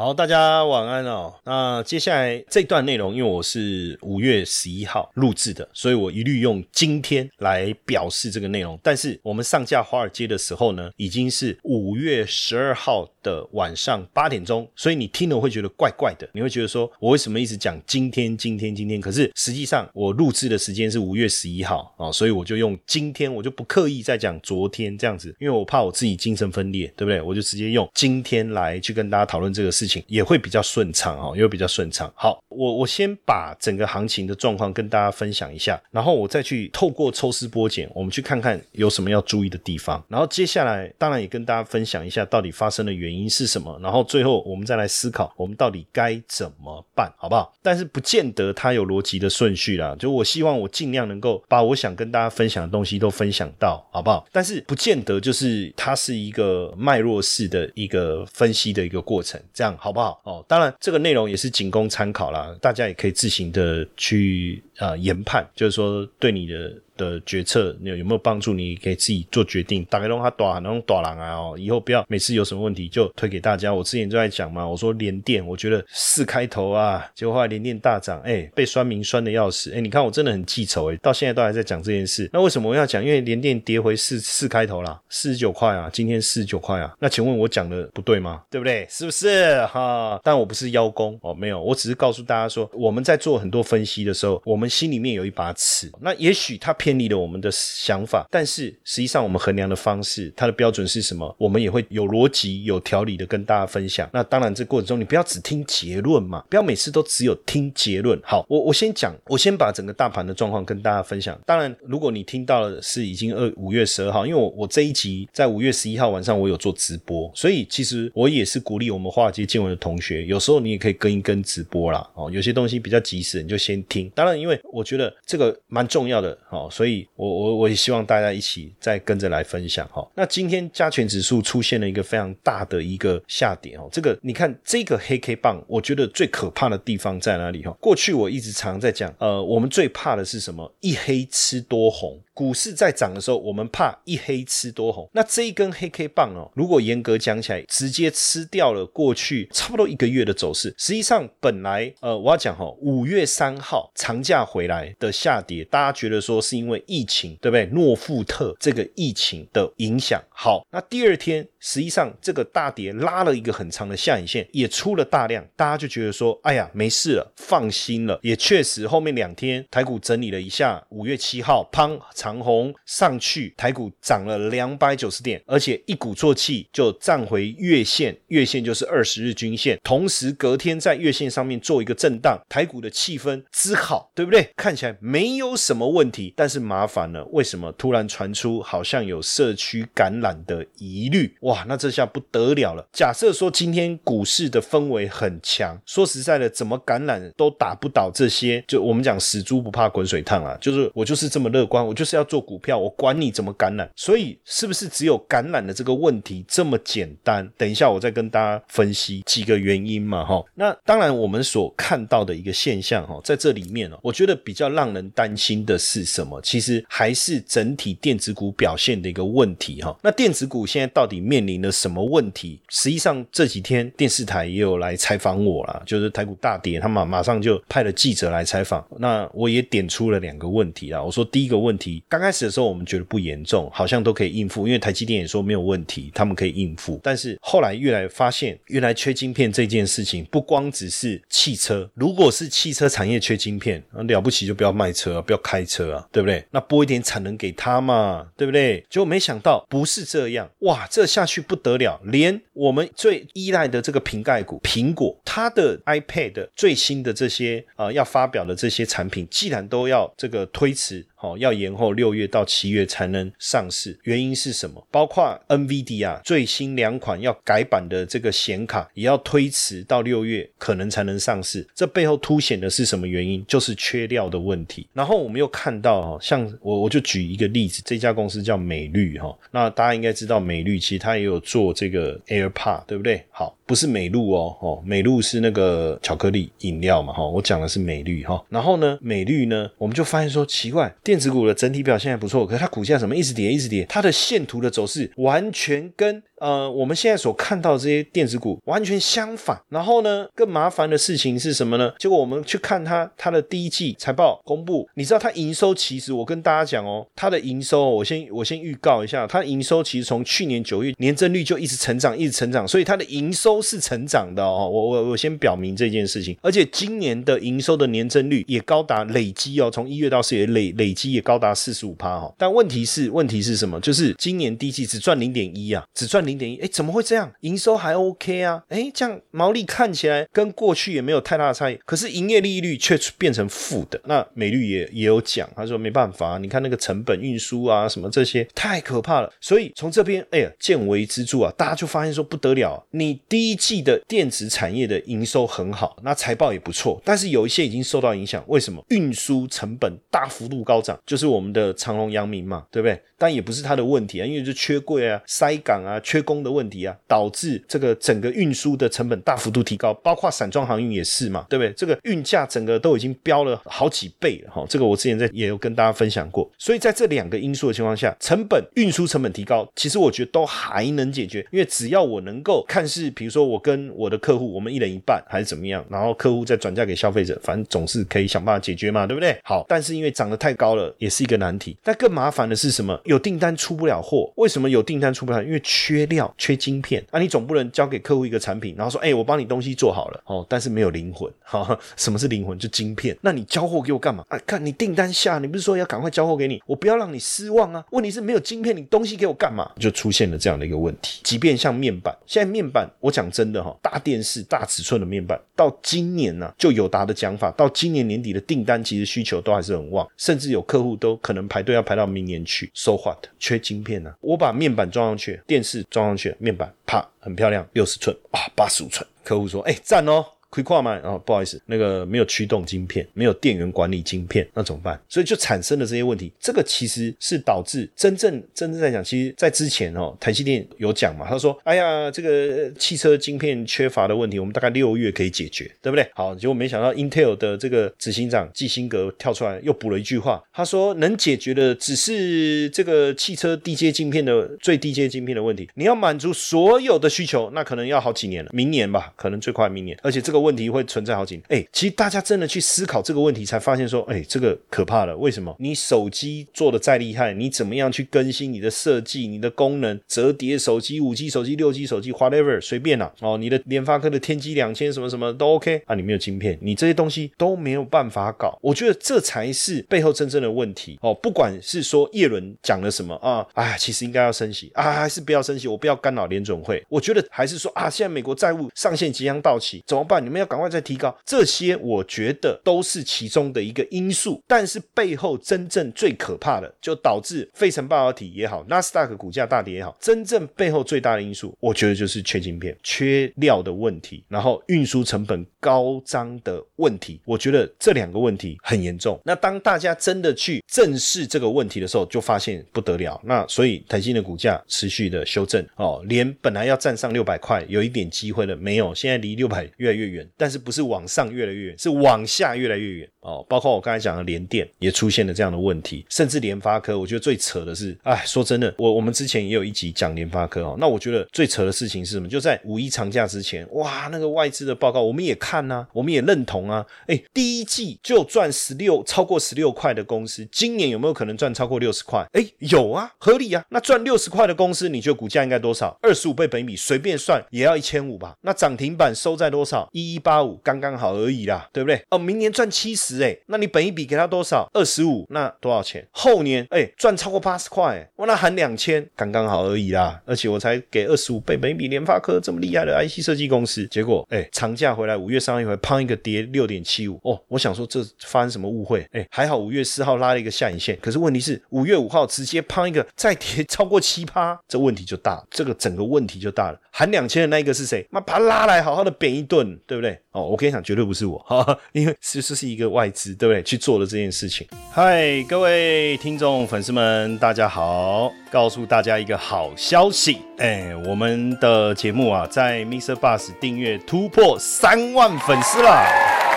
好，大家晚安哦。那接下来这段内容，因为我是五月十一号录制的，所以我一律用今天来表示这个内容。但是我们上架华尔街的时候呢，已经是五月十二号的晚上八点钟，所以你听了会觉得怪怪的，你会觉得说我为什么一直讲今天、今天、今天？可是实际上我录制的时间是五月十一号啊，所以我就用今天，我就不刻意再讲昨天这样子，因为我怕我自己精神分裂，对不对？我就直接用今天来去跟大家讨论这个事情。也会比较顺畅哦，也会比较顺畅。好，我我先把整个行情的状况跟大家分享一下，然后我再去透过抽丝剥茧，我们去看看有什么要注意的地方。然后接下来当然也跟大家分享一下到底发生的原因是什么。然后最后我们再来思考，我们到底该怎么办，好不好？但是不见得它有逻辑的顺序啦。就我希望我尽量能够把我想跟大家分享的东西都分享到，好不好？但是不见得就是它是一个脉络式的一个分析的一个过程，这样。好不好？哦，当然这个内容也是仅供参考啦，大家也可以自行的去呃研判，就是说对你的。的决策有有没有帮助？你可以自己做决定。打开龙他短，那种短狼啊哦，以后不要每次有什么问题就推给大家。我之前就在讲嘛，我说连电，我觉得四开头啊，结果后来连电大涨，哎，被酸民酸的要死，哎，你看我真的很记仇哎，到现在都还在讲这件事。那为什么我要讲？因为连电跌回四四开头啦，四十九块啊，今天四十九块啊。那请问我讲的不对吗？对不对？是不是哈？但我不是邀功哦，没有，我只是告诉大家说，我们在做很多分析的时候，我们心里面有一把尺。那也许它偏。离了我们的想法，但是实际上我们衡量的方式，它的标准是什么？我们也会有逻辑、有条理的跟大家分享。那当然，这过程中你不要只听结论嘛，不要每次都只有听结论。好，我我先讲，我先把整个大盘的状况跟大家分享。当然，如果你听到的是已经二五月十二号，因为我我这一集在五月十一号晚上我有做直播，所以其实我也是鼓励我们华尔街见闻的同学，有时候你也可以跟一跟直播啦。哦，有些东西比较及时，你就先听。当然，因为我觉得这个蛮重要的。哦。所以，我我我也希望大家一起再跟着来分享哈。那今天加权指数出现了一个非常大的一个下跌哦。这个你看这个黑 K 棒，我觉得最可怕的地方在哪里哈？过去我一直常在讲，呃，我们最怕的是什么？一黑吃多红。股市在涨的时候，我们怕一黑吃多红。那这一根黑 K 棒哦，如果严格讲起来，直接吃掉了过去差不多一个月的走势。实际上，本来呃，我要讲哈，五月三号长假回来的下跌，大家觉得说是因为疫情，对不对？诺富特这个疫情的影响。好，那第二天。实际上，这个大跌拉了一个很长的下影线，也出了大量，大家就觉得说，哎呀，没事了，放心了。也确实，后面两天台股整理了一下，五月七号，砰，长红上去，台股涨了两百九十点，而且一鼓作气就站回月线，月线就是二十日均线，同时隔天在月线上面做一个震荡，台股的气氛之好，对不对？看起来没有什么问题，但是麻烦了，为什么突然传出好像有社区感染的疑虑？哇，那这下不得了了。假设说今天股市的氛围很强，说实在的，怎么感染都打不倒这些。就我们讲死猪不怕滚水烫啊，就是我就是这么乐观，我就是是要做股票，我管你怎么感染。所以是不是只有感染的这个问题这么简单？等一下我再跟大家分析几个原因嘛，哈。那当然我们所看到的一个现象，哈，在这里面哦，我觉得比较让人担心的是什么？其实还是整体电子股表现的一个问题，哈。那电子股现在到底面临了什么问题？实际上这几天电视台也有来采访我了，就是台股大跌，他马马上就派了记者来采访。那我也点出了两个问题啊。我说第一个问题刚开始的时候我们觉得不严重，好像都可以应付，因为台积电也说没有问题，他们可以应付。但是后来越来发现，原来缺晶片这件事情不光只是汽车，如果是汽车产业缺晶片，了不起就不要卖车啊，不要开车啊，对不对？那拨一点产能给他嘛，对不对？结果没想到不是这样，哇，这下去不得了，连我们最依赖的这个瓶盖股苹果，它的 iPad 最新的这些啊要发表的这些产品，既然都要这个推迟。好，要延后六月到七月才能上市，原因是什么？包括 NVD 啊，最新两款要改版的这个显卡也要推迟到六月，可能才能上市。这背后凸显的是什么原因？就是缺料的问题。然后我们又看到，哈，像我我就举一个例子，这家公司叫美绿，哈，那大家应该知道美绿，其实它也有做这个 Air 怕对不对？好，不是美露哦，哦，美露是那个巧克力饮料嘛，哈，我讲的是美绿，哈。然后呢，美绿呢，我们就发现说奇怪。电子股的整体表现还不错，可是它股价怎么一直跌，一直跌？它的线图的走势完全跟。呃，我们现在所看到这些电子股完全相反。然后呢，更麻烦的事情是什么呢？结果我们去看它它的第一季财报公布，你知道它营收其实我跟大家讲哦，它的营收我先我先预告一下，它营收其实从去年九月年增率就一直成长，一直成长，所以它的营收是成长的哦。我我我先表明这件事情，而且今年的营收的年增率也高达累积哦，从一月到四月累累积也高达四十五趴哈。但问题是问题是什么？就是今年第一季只赚零点一啊，只赚。零点一，哎，怎么会这样？营收还 OK 啊，哎，这样毛利看起来跟过去也没有太大的差异，可是营业利率却变成负的。那美绿也也有讲，他说没办法，你看那个成本运输啊，什么这些太可怕了。所以从这边，哎呀，见微知著啊，大家就发现说不得了，你第一季的电子产业的营收很好，那财报也不错，但是有一些已经受到影响。为什么？运输成本大幅度高涨，就是我们的长隆、阳明嘛，对不对？但也不是他的问题啊，因为就缺柜啊、塞港啊、缺工的问题啊，导致这个整个运输的成本大幅度提高，包括散装航运也是嘛，对不对？这个运价整个都已经飙了好几倍了哈。这个我之前在也有跟大家分享过。所以在这两个因素的情况下，成本运输成本提高，其实我觉得都还能解决，因为只要我能够看是，比如说我跟我的客户，我们一人一半还是怎么样，然后客户再转嫁给消费者，反正总是可以想办法解决嘛，对不对？好，但是因为涨得太高了，也是一个难题。但更麻烦的是什么？有订单出不了货，为什么有订单出不了？因为缺料、缺晶片啊！你总不能交给客户一个产品，然后说：“哎，我帮你东西做好了哦，但是没有灵魂。”哈，什么是灵魂？就晶片。那你交货给我干嘛？啊，看你订单下，你不是说要赶快交货给你？我不要让你失望啊！问题是没有晶片，你东西给我干嘛？就出现了这样的一个问题。即便像面板，现在面板，我讲真的哈，大电视、大尺寸的面板，到今年呢，就有达的讲法，到今年年底的订单其实需求都还是很旺，甚至有客户都可能排队要排到明年去。缺晶片呢？我把面板装上去，电视装上去，面板啪，很漂亮，六十寸啊，八十五寸。客户说：“哎，赞哦。”亏跨嘛？哦，不好意思，那个没有驱动晶片，没有电源管理晶片，那怎么办？所以就产生了这些问题。这个其实是导致真正真正在讲，其实在之前哦，台积电有讲嘛，他说：“哎呀，这个汽车晶片缺乏的问题，我们大概六月可以解决，对不对？”好，结果没想到 Intel 的这个执行长季辛格跳出来又补了一句话，他说：“能解决的只是这个汽车低阶晶片的最低阶晶片的问题，你要满足所有的需求，那可能要好几年了，明年吧，可能最快明年，而且这个。”问题会存在好几年，哎，其实大家真的去思考这个问题，才发现说，哎，这个可怕了。为什么？你手机做的再厉害，你怎么样去更新你的设计、你的功能？折叠手机、五 G 手机、六 G 手机，whatever，随便啦。哦，你的联发科的天玑两千什么什么都 OK 啊，你没有晶片，你这些东西都没有办法搞。我觉得这才是背后真正的问题哦。不管是说叶伦讲了什么啊，哎，其实应该要升息啊，还是不要升息？我不要干扰联准会。我觉得还是说啊，现在美国债务上限即将到期，怎么办？你你们要赶快再提高，这些我觉得都是其中的一个因素，但是背后真正最可怕的，就导致费城半导体也好，纳斯达克股价大跌也好，真正背后最大的因素，我觉得就是缺晶片、缺料的问题，然后运输成本高涨的问题。我觉得这两个问题很严重。那当大家真的去正视这个问题的时候，就发现不得了。那所以台积的股价持续的修正哦，连本来要站上六百块有一点机会了，没有，现在离六百越来越远，但是。不是往上越来越远，是往下越来越远。哦，包括我刚才讲的联电也出现了这样的问题，甚至联发科，我觉得最扯的是，哎，说真的，我我们之前也有一集讲联发科哦，那我觉得最扯的事情是什么？就在五一长假之前，哇，那个外资的报告我们也看呐，我们也认同啊，哎，第一季就赚十六超过十六块的公司，今年有没有可能赚超过六十块？哎，有啊，合理啊。那赚六十块的公司，你觉得股价应该多少？二十五倍本米，随便算也要一千五吧？那涨停板收在多少？一一八五，刚刚好而已啦，对不对？哦，明年赚七十，哎，那你本一笔给他多少？二十五，那多少钱？后年，哎，赚超过八十块，哇，那含两千，刚刚好而已啦。而且我才给二十五倍本一笔，联发科这么厉害的 IC 设计公司，结果，哎，长假回来五月三号一回，胖一个跌六点七五，哦，我想说这发生什么误会？哎，还好五月四号拉了一个下影线，可是问题是五月五号直接胖一个再跌超过七趴，这问题就大了，这个整个问题就大了。含两千的那一个是谁？妈把他拉来好好的扁一顿，对不对？哦，我跟你讲，绝对不是我，哈，因为是这是一个外资，对不对？去做了这件事情。嗨，各位听众粉丝们，大家好！告诉大家一个好消息，哎，我们的节目啊，在 Mr. Bus 订阅突破三万粉丝了。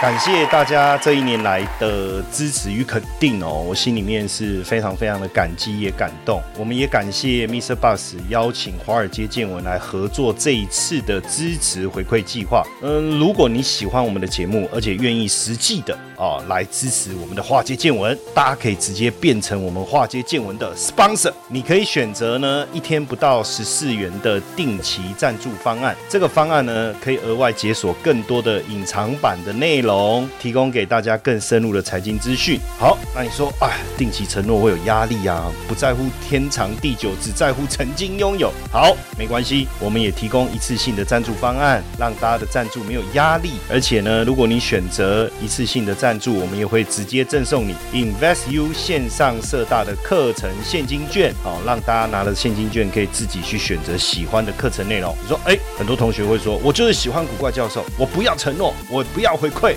感谢大家这一年来的支持与肯定哦，我心里面是非常非常的感激也感动。我们也感谢 Mr. Bus 邀请华尔街见闻来合作这一次的支持回馈计划。嗯，如果你喜欢我们的节目，而且愿意实际的啊来支持我们的华尔街见闻，大家可以直接变成我们华尔街见闻的 sponsor。你可以选择呢一天不到十四元的定期赞助方案，这个方案呢可以额外解锁更多的隐藏版的内容。龙提供给大家更深入的财经资讯。好，那你说，哎，定期承诺会有压力啊？不在乎天长地久，只在乎曾经拥有。好，没关系，我们也提供一次性的赞助方案，让大家的赞助没有压力。而且呢，如果你选择一次性的赞助，我们也会直接赠送你 Invest U 线上社大的课程现金券。好，让大家拿了现金券，可以自己去选择喜欢的课程内容。你说，哎，很多同学会说，我就是喜欢古怪教授，我不要承诺，我不要回馈。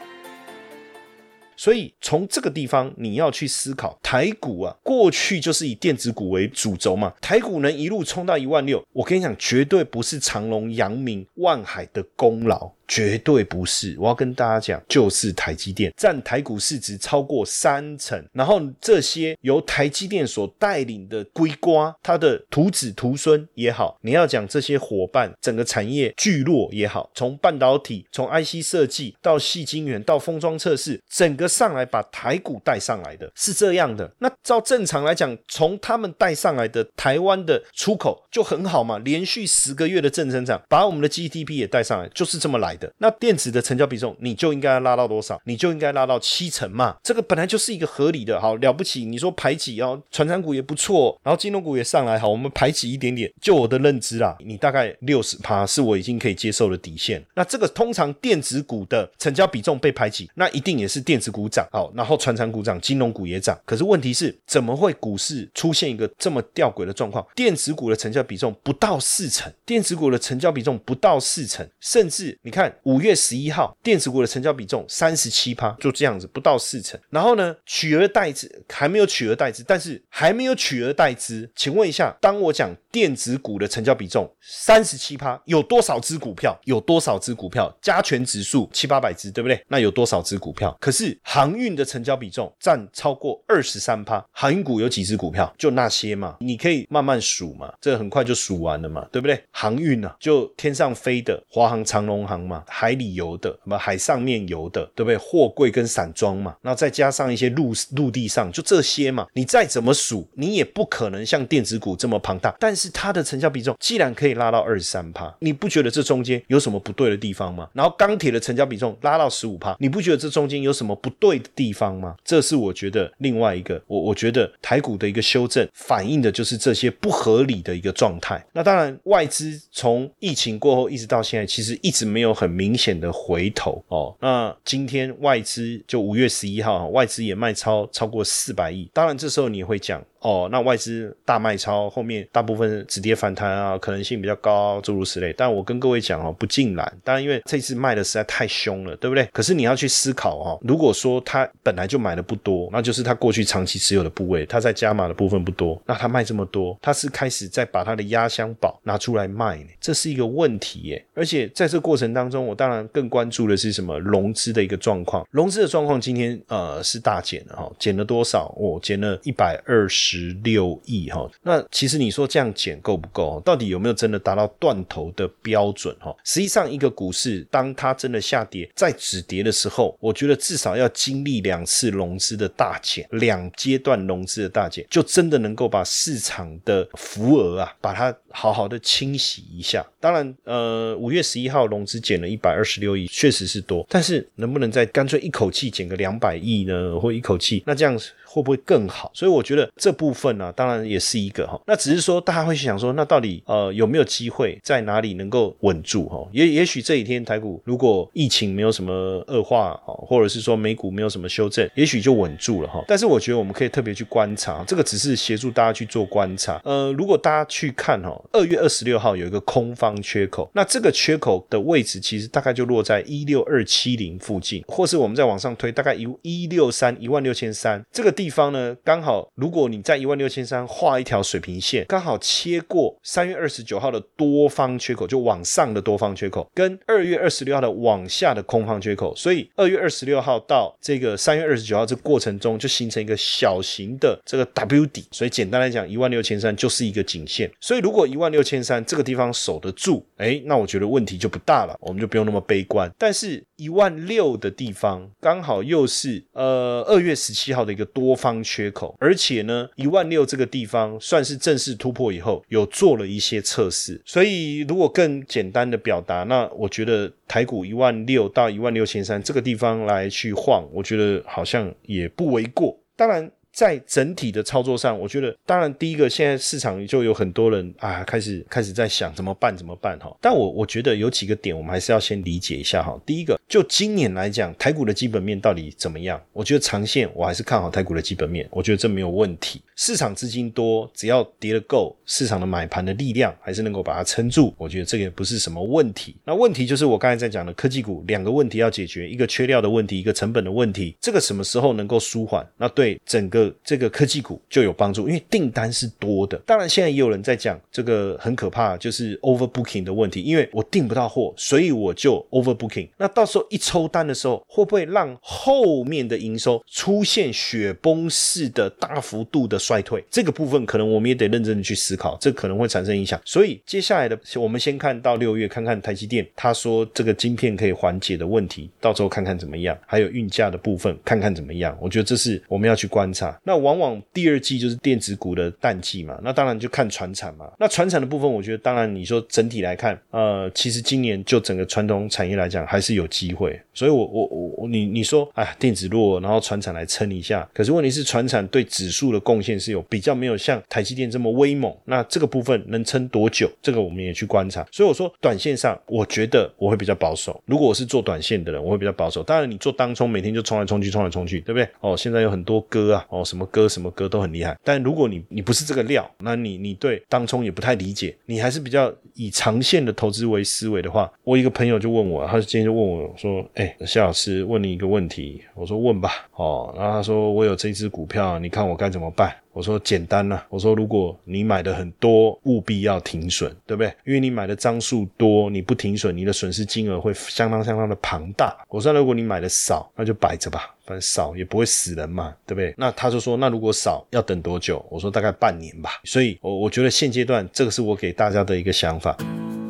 所以从这个地方，你要去思考台股啊，过去就是以电子股为主轴嘛。台股能一路冲到一万六，我跟你讲，绝对不是长隆、阳明、万海的功劳。绝对不是，我要跟大家讲，就是台积电占台股市值超过三成，然后这些由台积电所带领的硅瓜，它的徒子徒孙也好，你要讲这些伙伴，整个产业聚落也好，从半导体，从 IC 设计到细晶圆到封装测试，整个上来把台股带上来的是这样的。那照正常来讲，从他们带上来的台湾的出口就很好嘛，连续十个月的正增长，把我们的 GDP 也带上来，就是这么来的。那电子的成交比重，你就应该拉到多少？你就应该拉到七成嘛。这个本来就是一个合理的，好了不起。你说排挤哦，传产股也不错，然后金融股也上来，好，我们排挤一点点。就我的认知啦，你大概六十趴是我已经可以接受的底线。那这个通常电子股的成交比重被排挤，那一定也是电子股涨，好，然后传产股涨，金融股也涨。可是问题是，怎么会股市出现一个这么吊诡的状况？电子股的成交比重不到四成，电子股的成交比重不到四成，甚至你看。五月十一号，电子股的成交比重三十七趴，就这样子，不到四成。然后呢，取而代之还没有取而代之，但是还没有取而代之。请问一下，当我讲电子股的成交比重三十七趴，有多少只股票？有多少只股票？加权指数七八百只，对不对？那有多少只股票？可是航运的成交比重占超过二十三趴，航运股有几只股票？就那些嘛，你可以慢慢数嘛，这很快就数完了嘛，对不对？航运啊，就天上飞的华航、长龙航嘛。海里游的，什么海上面游的，对不对？货柜跟散装嘛，然后再加上一些陆陆地上，就这些嘛。你再怎么数，你也不可能像电子股这么庞大。但是它的成交比重既然可以拉到二十三趴，你不觉得这中间有什么不对的地方吗？然后钢铁的成交比重拉到十五趴，你不觉得这中间有什么不对的地方吗？这是我觉得另外一个，我我觉得台股的一个修正，反映的就是这些不合理的一个状态。那当然，外资从疫情过后一直到现在，其实一直没有。很明显的回头哦。那今天外资就五月十一号，外资也卖超超过四百亿。当然这时候你会讲。哦，那外资大卖超，后面大部分止跌反弹啊，可能性比较高，诸如此类。但我跟各位讲哦，不尽然。当然，因为这次卖的实在太凶了，对不对？可是你要去思考哦，如果说他本来就买的不多，那就是他过去长期持有的部位，他在加码的部分不多，那他卖这么多，他是开始在把他的压箱宝拿出来卖呢？这是一个问题耶。而且在这过程当中，我当然更关注的是什么融资的一个状况。融资的状况今天呃是大减了哈，减了多少？哦，减了一百二十。十六亿哈，那其实你说这样减够不够？到底有没有真的达到断头的标准哈？实际上，一个股市当它真的下跌在止跌的时候，我觉得至少要经历两次融资的大减，两阶段融资的大减，就真的能够把市场的浮额啊，把它好好的清洗一下。当然，呃，五月十一号融资减了一百二十六亿，确实是多，但是能不能再干脆一口气减个两百亿呢？或一口气那这样？会不会更好？所以我觉得这部分呢，当然也是一个哈。那只是说大家会想说，那到底呃有没有机会在哪里能够稳住哈？也也许这几天台股如果疫情没有什么恶化哈，或者是说美股没有什么修正，也许就稳住了哈。但是我觉得我们可以特别去观察，这个只是协助大家去做观察。呃，如果大家去看哈，二月二十六号有一个空方缺口，那这个缺口的位置其实大概就落在一六二七零附近，或是我们再往上推，大概一一六三一万六千三这个。地方呢，刚好如果你在一万六千三画一条水平线，刚好切过三月二十九号的多方缺口，就往上的多方缺口，跟二月二十六号的往下的空方缺口，所以二月二十六号到这个三月二十九号这过程中，就形成一个小型的这个 W 底。所以简单来讲，一万六千三就是一个颈线。所以如果一万六千三这个地方守得住，哎，那我觉得问题就不大了，我们就不用那么悲观。但是一万六的地方刚好又是呃二月十七号的一个多。方缺口，而且呢，一万六这个地方算是正式突破以后，有做了一些测试。所以，如果更简单的表达，那我觉得台股一万六到一万六千三这个地方来去晃，我觉得好像也不为过。当然。在整体的操作上，我觉得，当然，第一个，现在市场就有很多人啊，开始开始在想怎么办，怎么办哈。但我我觉得有几个点，我们还是要先理解一下哈。第一个，就今年来讲，台股的基本面到底怎么样？我觉得长线我还是看好台股的基本面，我觉得这没有问题。市场资金多，只要跌得够，市场的买盘的力量还是能够把它撑住，我觉得这个不是什么问题。那问题就是我刚才在讲的科技股两个问题要解决，一个缺料的问题，一个成本的问题，这个什么时候能够舒缓？那对整个这个科技股就有帮助，因为订单是多的。当然，现在也有人在讲这个很可怕，就是 overbooking 的问题。因为我订不到货，所以我就 overbooking。那到时候一抽单的时候，会不会让后面的营收出现雪崩式的大幅度的衰退？这个部分可能我们也得认真的去思考，这可能会产生影响。所以接下来的，我们先看到六月，看看台积电他说这个晶片可以缓解的问题，到时候看看怎么样。还有运价的部分，看看怎么样。我觉得这是我们要去观察。那往往第二季就是电子股的淡季嘛，那当然就看船产嘛。那船产的部分，我觉得当然你说整体来看，呃，其实今年就整个传统产业来讲还是有机会。所以，我我我你你说，哎，电子弱，然后船产来撑一下。可是问题是，船产对指数的贡献是有比较没有像台积电这么威猛。那这个部分能撑多久？这个我们也去观察。所以我说，短线上我觉得我会比较保守。如果我是做短线的人，我会比较保守。当然，你做当冲，每天就冲来冲去，冲来冲去，对不对？哦，现在有很多歌啊，哦，什么歌什么歌都很厉害。但如果你你不是这个料，那你你对当冲也不太理解，你还是比较以长线的投资为思维的话，我一个朋友就问我，他今天就问我说。哎，夏老师问你一个问题，我说问吧，哦，然后他说我有这只股票，你看我该怎么办？我说简单了，我说如果你买的很多，务必要停损，对不对？因为你买的张数多，你不停损，你的损失金额会相当相当的庞大。我说如果你买的少，那就摆着吧，反正少也不会死人嘛，对不对？那他就说，那如果少要等多久？我说大概半年吧。所以，我我觉得现阶段这个是我给大家的一个想法。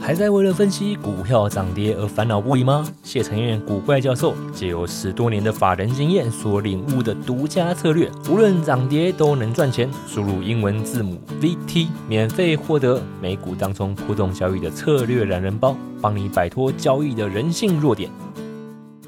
还在为了分析股票涨跌而烦恼不已吗？谢承彦古怪教授借由十多年的法人经验所领悟的独家策略，无论涨跌都能赚钱。输入英文字母 VT，免费获得美股当中普通交易的策略懒人包，帮你摆脱交易的人性弱点。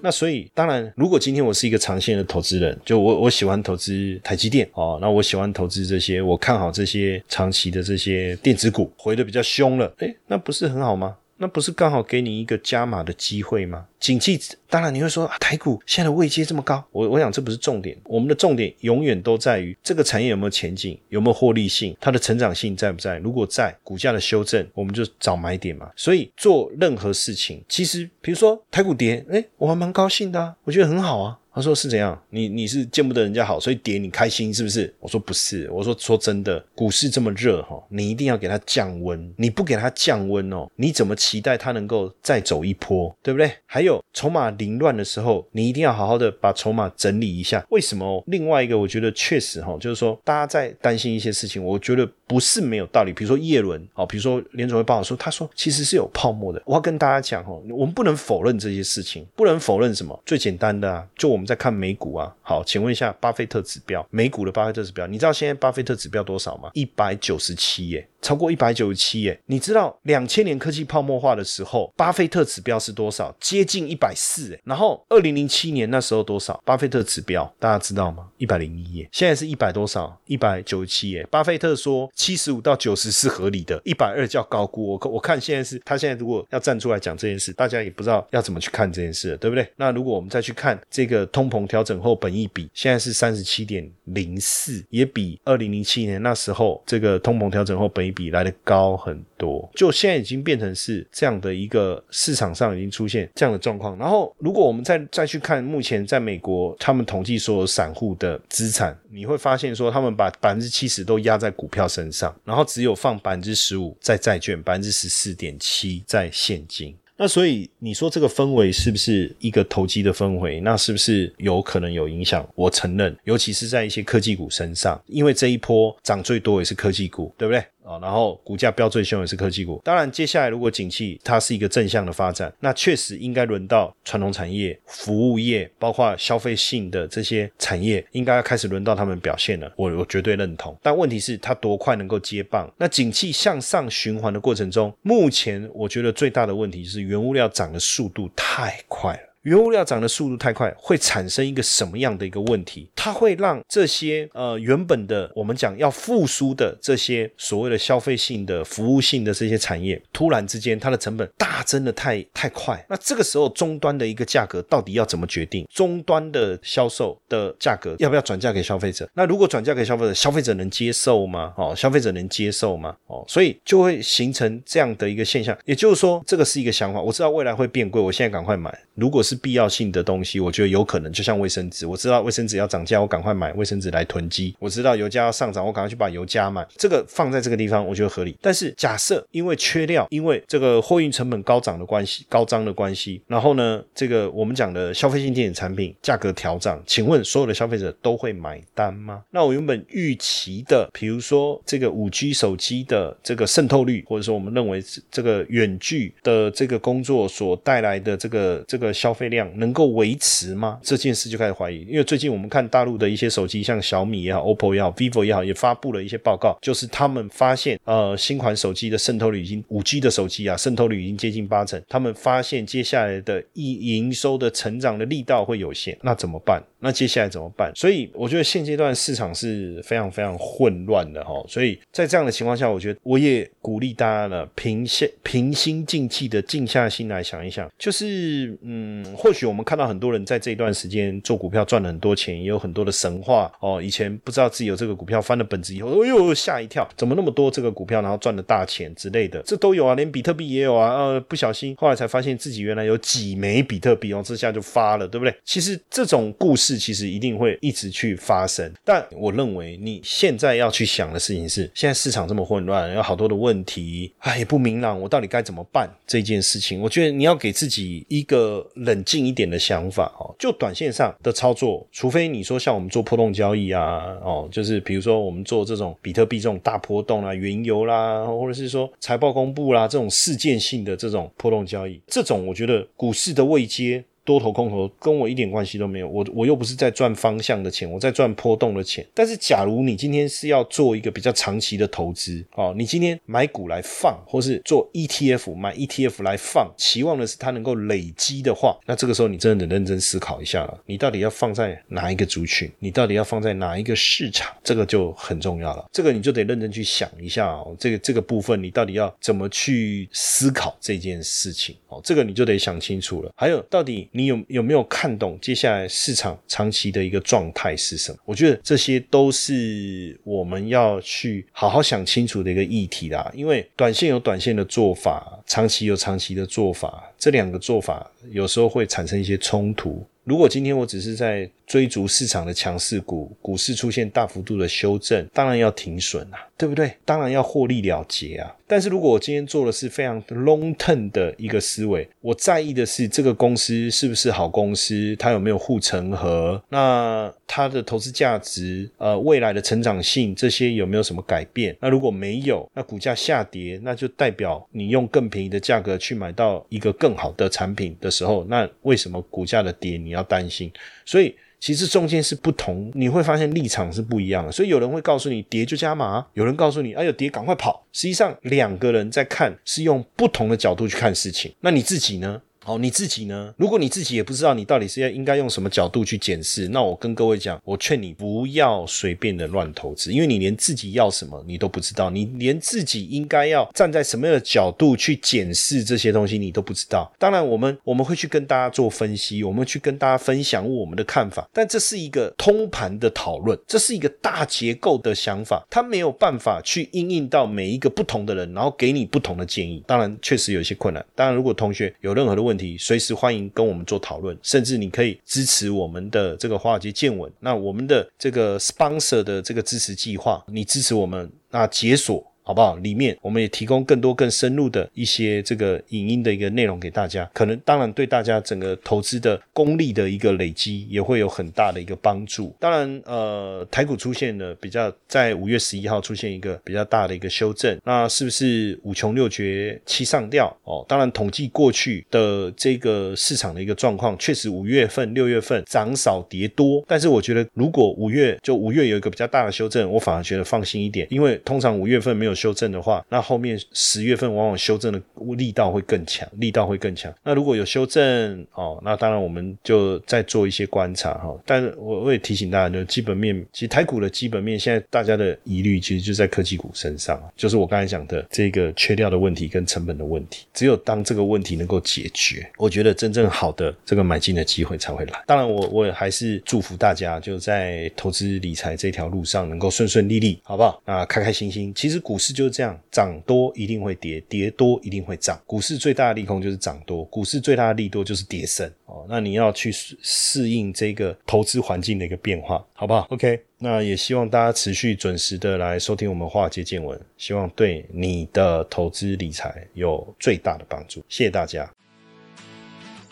那所以，当然，如果今天我是一个长线的投资人，就我我喜欢投资台积电哦，那我喜欢投资这些，我看好这些长期的这些电子股，回的比较凶了，诶，那不是很好吗？那不是刚好给你一个加码的机会吗？景气当然你会说，台股现在的位阶这么高，我我想这不是重点，我们的重点永远都在于这个产业有没有前景，有没有获利性，它的成长性在不在？如果在，股价的修正，我们就找买点嘛。所以做任何事情，其实比如说台股跌，哎，我还蛮高兴的，我觉得很好啊。他说是怎样？你你是见不得人家好，所以跌你开心是不是？我说不是，我说说真的，股市这么热哈，你一定要给它降温。你不给它降温哦，你怎么期待它能够再走一波？对不对？还有筹码凌乱的时候，你一定要好好的把筹码整理一下。为什么？另外一个，我觉得确实哈，就是说大家在担心一些事情，我觉得不是没有道理。比如说叶伦哦，比如说联总会报说，他说其实是有泡沫的。我要跟大家讲哦，我们不能否认这些事情，不能否认什么？最简单的啊，就我们。们在看美股啊，好，请问一下巴菲特指标，美股的巴菲特指标，你知道现在巴菲特指标多少吗？一百九十七耶。超过一百九十七耶！你知道两千年科技泡沫化的时候，巴菲特指标是多少？接近一百四哎。然后二零零七年那时候多少？巴菲特指标大家知道吗？一百零一耶。现在是一百多少？一百九十七耶。巴菲特说七十五到九十是合理的，一百二叫高估。我我看现在是他现在如果要站出来讲这件事，大家也不知道要怎么去看这件事，对不对？那如果我们再去看这个通膨调整后本益比，现在是三十七点零四，也比二零零七年那时候这个通膨调整后本益比来的高很多，就现在已经变成是这样的一个市场上已经出现这样的状况。然后，如果我们再再去看目前在美国他们统计所有散户的资产，你会发现说他们把百分之七十都压在股票身上，然后只有放百分之十五在债券，百分之十四点七在现金。那所以你说这个氛围是不是一个投机的氛围？那是不是有可能有影响？我承认，尤其是在一些科技股身上，因为这一波涨最多也是科技股，对不对？啊，然后股价飙最凶也是科技股。当然，接下来如果景气它是一个正向的发展，那确实应该轮到传统产业、服务业，包括消费性的这些产业，应该要开始轮到他们表现了。我我绝对认同。但问题是，它多快能够接棒？那景气向上循环的过程中，目前我觉得最大的问题是原物料涨的速度太快了。原物料涨的速度太快，会产生一个什么样的一个问题？它会让这些呃原本的我们讲要复苏的这些所谓的消费性的服务性的这些产业，突然之间它的成本大增的太太快。那这个时候终端的一个价格到底要怎么决定？终端的销售的价格要不要转嫁给消费者？那如果转嫁给消费者，消费者能接受吗？哦，消费者能接受吗？哦，所以就会形成这样的一个现象。也就是说，这个是一个想法。我知道未来会变贵，我现在赶快买。如果是必要性的东西，我觉得有可能，就像卫生纸，我知道卫生纸要涨价，我赶快买卫生纸来囤积。我知道油价要上涨，我赶快去把油加满。这个放在这个地方，我觉得合理。但是假设因为缺料，因为这个货运成本高涨的关系、高涨的关系，然后呢，这个我们讲的消费性电子产品价格调涨，请问所有的消费者都会买单吗？那我原本预期的，比如说这个五 G 手机的这个渗透率，或者说我们认为这个远距的这个工作所带来的这个这个消费量。能够维持吗？这件事就开始怀疑，因为最近我们看大陆的一些手机，像小米也好、OPPO 也好、vivo 也好，也发布了一些报告，就是他们发现，呃，新款手机的渗透率已经五 G 的手机啊，渗透率已经接近八成。他们发现接下来的一营收的成长的力道会有限，那怎么办？那接下来怎么办？所以我觉得现阶段市场是非常非常混乱的哈。所以在这样的情况下，我觉得我也鼓励大家呢，平心平心静气的静下心来想一想，就是嗯，或许我们看到很多人在这一段时间做股票赚了很多钱，也有很多的神话哦。以前不知道自己有这个股票翻了本子以后，哎呦吓一跳，怎么那么多这个股票，然后赚了大钱之类的，这都有啊，连比特币也有啊。呃，不小心后来才发现自己原来有几枚比特币哦，这下就发了，对不对？其实这种故事。其实一定会一直去发生，但我认为你现在要去想的事情是，现在市场这么混乱，有好多的问题，哎，不明朗，我到底该怎么办？这件事情，我觉得你要给自己一个冷近一点的想法哦。就短线上的操作，除非你说像我们做波动交易啊，哦，就是比如说我们做这种比特币这种大波动啊，原油啦，或者是说财报公布啦这种事件性的这种波动交易，这种我觉得股市的位阶。多头空头跟我一点关系都没有，我我又不是在赚方向的钱，我在赚波动的钱。但是假如你今天是要做一个比较长期的投资哦，你今天买股来放，或是做 ETF 买 ETF 来放，期望的是它能够累积的话，那这个时候你真的得认真思考一下了，你到底要放在哪一个族群，你到底要放在哪一个市场，这个就很重要了。这个你就得认真去想一下哦，这个这个部分你到底要怎么去思考这件事情哦，这个你就得想清楚了。还有，到底你有有没有看懂接下来市场长期的一个状态是什么？我觉得这些都是我们要去好好想清楚的一个议题啦。因为短线有短线的做法，长期有长期的做法，这两个做法有时候会产生一些冲突。如果今天我只是在追逐市场的强势股，股市出现大幅度的修正，当然要停损啊，对不对？当然要获利了结啊。但是如果我今天做的是非常 long term 的一个思维，我在意的是这个公司是不是好公司，它有没有护城河，那它的投资价值，呃，未来的成长性这些有没有什么改变？那如果没有，那股价下跌，那就代表你用更便宜的价格去买到一个更好的产品的时候，那为什么股价的跌你你要担心？所以。其实中间是不同，你会发现立场是不一样的，所以有人会告诉你跌就加码，有人告诉你哎呦跌赶快跑。实际上两个人在看是用不同的角度去看事情，那你自己呢？好，你自己呢？如果你自己也不知道你到底是要应该用什么角度去检视，那我跟各位讲，我劝你不要随便的乱投资，因为你连自己要什么你都不知道，你连自己应该要站在什么样的角度去检视这些东西你都不知道。当然，我们我们会去跟大家做分析，我们去跟大家分享我们的看法，但这是一个通盘的讨论，这是一个大结构的想法，它没有办法去应用到每一个不同的人，然后给你不同的建议。当然，确实有一些困难。当然，如果同学有任何的问，问题随时欢迎跟我们做讨论，甚至你可以支持我们的这个华尔街见闻。那我们的这个 sponsor 的这个支持计划，你支持我们，那解锁。好不好？里面我们也提供更多更深入的一些这个影音的一个内容给大家，可能当然对大家整个投资的功力的一个累积也会有很大的一个帮助。当然，呃，台股出现了比较在五月十一号出现一个比较大的一个修正，那是不是五穷六绝七上吊？哦，当然统计过去的这个市场的一个状况，确实五月份、六月份涨少跌多，但是我觉得如果五月就五月有一个比较大的修正，我反而觉得放心一点，因为通常五月份没有。修正的话，那后面十月份往往修正的力道会更强，力道会更强。那如果有修正哦，那当然我们就再做一些观察哈。但是我我也提醒大家，就基本面，其实台股的基本面现在大家的疑虑其实就在科技股身上，就是我刚才讲的这个缺料的问题跟成本的问题。只有当这个问题能够解决，我觉得真正好的这个买进的机会才会来。当然，我我也还是祝福大家就在投资理财这条路上能够顺顺利利，好不好？啊，开开心心。其实股。是就是这样，涨多一定会跌，跌多一定会涨。股市最大的利空就是涨多，股市最大的利多就是跌升哦。那你要去适应这个投资环境的一个变化，好不好？OK，那也希望大家持续准时的来收听我们华尔街见闻，希望对你的投资理财有最大的帮助。谢谢大家。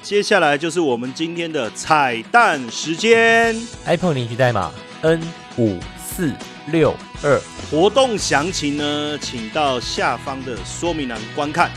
接下来就是我们今天的彩蛋时间，iPhone 领取代码 N 五四。六二活动详情呢，请到下方的说明栏观看。